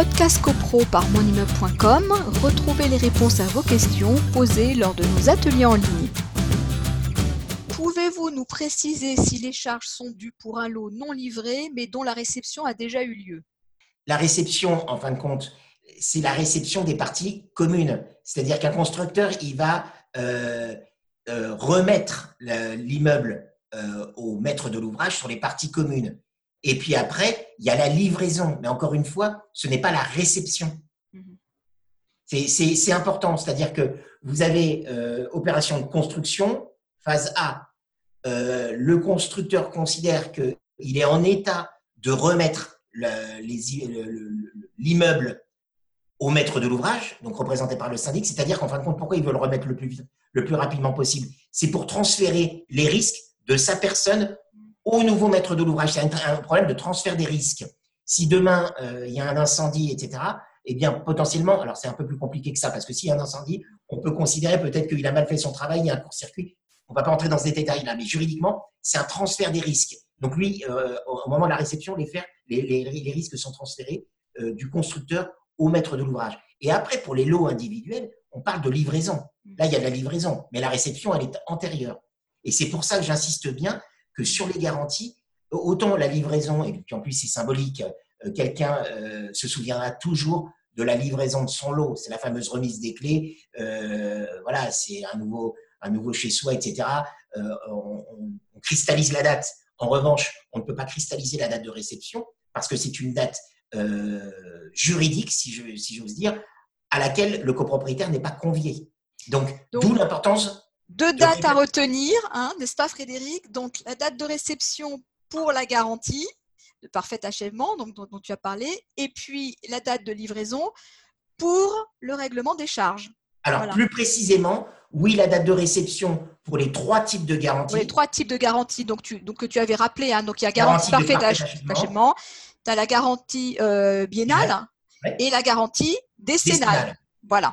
Podcast CoPro par monimmeuble.com, retrouvez les réponses à vos questions posées lors de nos ateliers en ligne. Pouvez-vous nous préciser si les charges sont dues pour un lot non livré mais dont la réception a déjà eu lieu? La réception, en fin de compte, c'est la réception des parties communes. C'est-à-dire qu'un constructeur, il va euh, euh, remettre l'immeuble euh, au maître de l'ouvrage sur les parties communes. Et puis après, il y a la livraison. Mais encore une fois, ce n'est pas la réception. Mhm. C'est important. C'est-à-dire que vous avez opération de construction, phase A. le constructeur considère qu'il est en état de remettre l'immeuble au maître de l'ouvrage, donc représenté par le syndic, c'est-à-dire qu'en fin de compte, pourquoi il veut le remettre le plus, le plus rapidement possible? C'est pour transférer les risques de sa personne au nouveau maître de l'ouvrage. C'est un, problème de transfert des risques. Si demain, euh, il y a un incendie, etc., eh bien, potentiellement, alors c'est un peu plus compliqué que ça, parce que s'il y a un incendie, on peut considérer peut-être qu'il a mal fait son travail, il y a un court-circuit. On ne va pas entrer dans ces détails-là, mais juridiquement, c'est un transfert des risques. Donc lui, euh, au moment de la réception, les, risques sont transférés euh, du constructeur au maître de l'ouvrage. Et après, pour les lots individuels, on parle de livraison. Là, il y a de la livraison, mais la réception, elle est antérieure. Et c'est pour ça que j'insiste bien que sur les garanties, autant la livraison, et puis en plus c'est symbolique, euh, quelqu'un euh, se souviendra toujours de la livraison de son lot, c'est la fameuse remise des clés, euh, voilà, c'est un nouveau, un nouveau chez soi, etc. on, on, cristallise la date. En revanche, on ne peut pas cristalliser la date de réception parce que c'est une date euh, juridique, si j'ose si dire, à laquelle le copropriétaire n'est pas convié. Donc, d'où l'importance. Deux dates à retenir, hein, n'est-ce pas Frédéric? Donc, la date de réception pour la garantie de parfait achèvement, donc, dont, tu as parlé, et puis la date de livraison pour le règlement des charges. Alors, plus précisément, oui, la date de réception pour les trois types de garanties. les trois types de garanties donc, tu, donc, que tu avais rappelé. Hein, donc, il y a garantie, parfait d'achèvement, tu as la garantie euh, biennale et la garantie décennale. Voilà.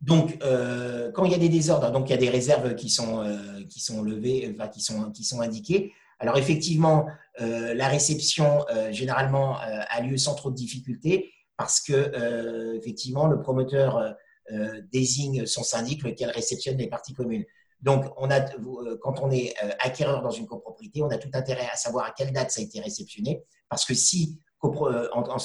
Donc, euh, quand il y a des désordres, donc il y a des réserves qui sont, euh, qui sont levées, qui, sont, qui sont indiquées. Alors, effectivement, la réception, généralement, a lieu sans trop de difficultés parce que, effectivement, le promoteur désigne son syndic, lequel réceptionne les parties communes. Donc, on a, quand on est acquéreur dans une copropriété, on a tout intérêt à savoir à quelle date ça a été réceptionné parce que si euh, en, en,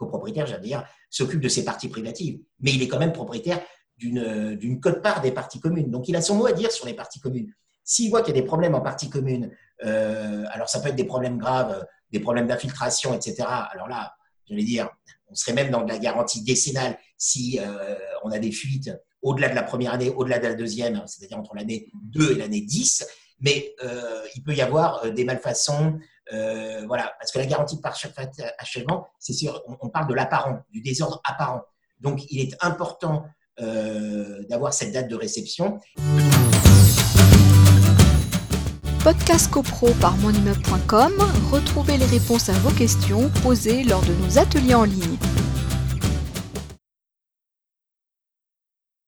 copropriétaire, j'allais dire, s'occupe de ses parties privatives, mais il est quand même propriétaire d'une cote-part des parties communes. Donc, il a son mot à dire sur les parties communes. S'il voit qu'il y a des problèmes en parties communes, euh, alors ça peut être des problèmes graves, des problèmes d'infiltration, etc. Alors là, je vais dire, on serait même dans de la garantie décennale si euh, on a des fuites au-delà de la première année, au-delà de la deuxième, c'est-à-dire entre l'année 2 et l'année 10. Mais il peut y avoir des malfaçons, euh, voilà, parce que la garantie de parfait achèvement, c'est sûr, on, parle de l'apparent, du désordre apparent. Donc, il est important euh, d'avoir cette date de réception. Podcast CoPro par monimmeuble.com, retrouvez les réponses à vos questions posées lors de nos ateliers en ligne.